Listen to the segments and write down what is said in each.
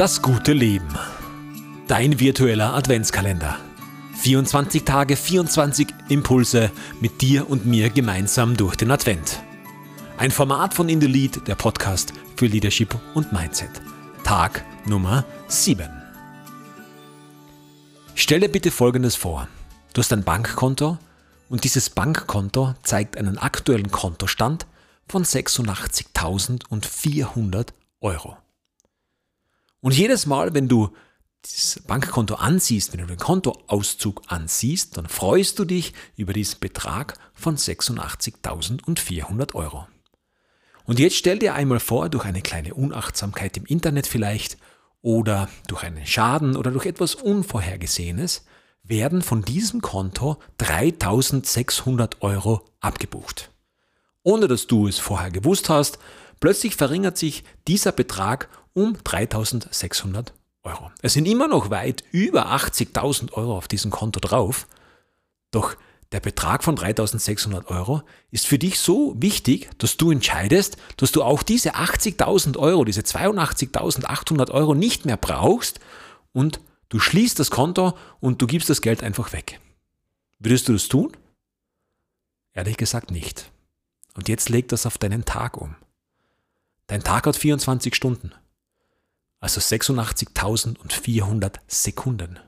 Das gute Leben. Dein virtueller Adventskalender. 24 Tage, 24 Impulse mit dir und mir gemeinsam durch den Advent. Ein Format von In the Lead, der Podcast für Leadership und Mindset. Tag Nummer 7. Stell dir bitte Folgendes vor. Du hast ein Bankkonto und dieses Bankkonto zeigt einen aktuellen Kontostand von 86.400 Euro. Und jedes Mal, wenn du das Bankkonto ansiehst, wenn du den Kontoauszug ansiehst, dann freust du dich über diesen Betrag von 86.400 Euro. Und jetzt stell dir einmal vor, durch eine kleine Unachtsamkeit im Internet vielleicht oder durch einen Schaden oder durch etwas Unvorhergesehenes werden von diesem Konto 3600 Euro abgebucht. Ohne dass du es vorher gewusst hast, plötzlich verringert sich dieser Betrag um 3600 Euro. Es sind immer noch weit über 80.000 Euro auf diesem Konto drauf, doch der Betrag von 3600 Euro ist für dich so wichtig, dass du entscheidest, dass du auch diese 80.000 Euro, diese 82.800 Euro nicht mehr brauchst und du schließt das Konto und du gibst das Geld einfach weg. Würdest du das tun? Ehrlich gesagt nicht. Und jetzt leg das auf deinen Tag um. Dein Tag hat 24 Stunden, also 86.400 Sekunden.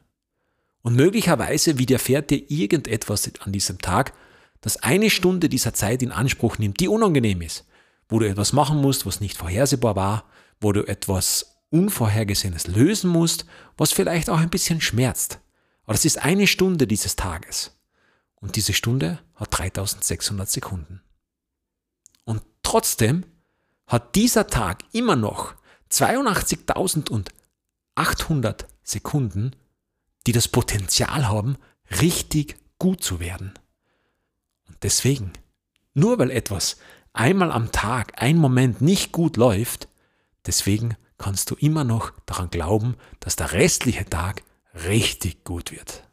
Und möglicherweise widerfährt dir irgendetwas an diesem Tag, das eine Stunde dieser Zeit in Anspruch nimmt, die unangenehm ist, wo du etwas machen musst, was nicht vorhersehbar war, wo du etwas Unvorhergesehenes lösen musst, was vielleicht auch ein bisschen schmerzt. Aber das ist eine Stunde dieses Tages. Und diese Stunde hat 3600 Sekunden. Und trotzdem hat dieser Tag immer noch 82.800 Sekunden, die das Potenzial haben, richtig gut zu werden. Und deswegen, nur weil etwas einmal am Tag, ein Moment nicht gut läuft, deswegen kannst du immer noch daran glauben, dass der restliche Tag richtig gut wird.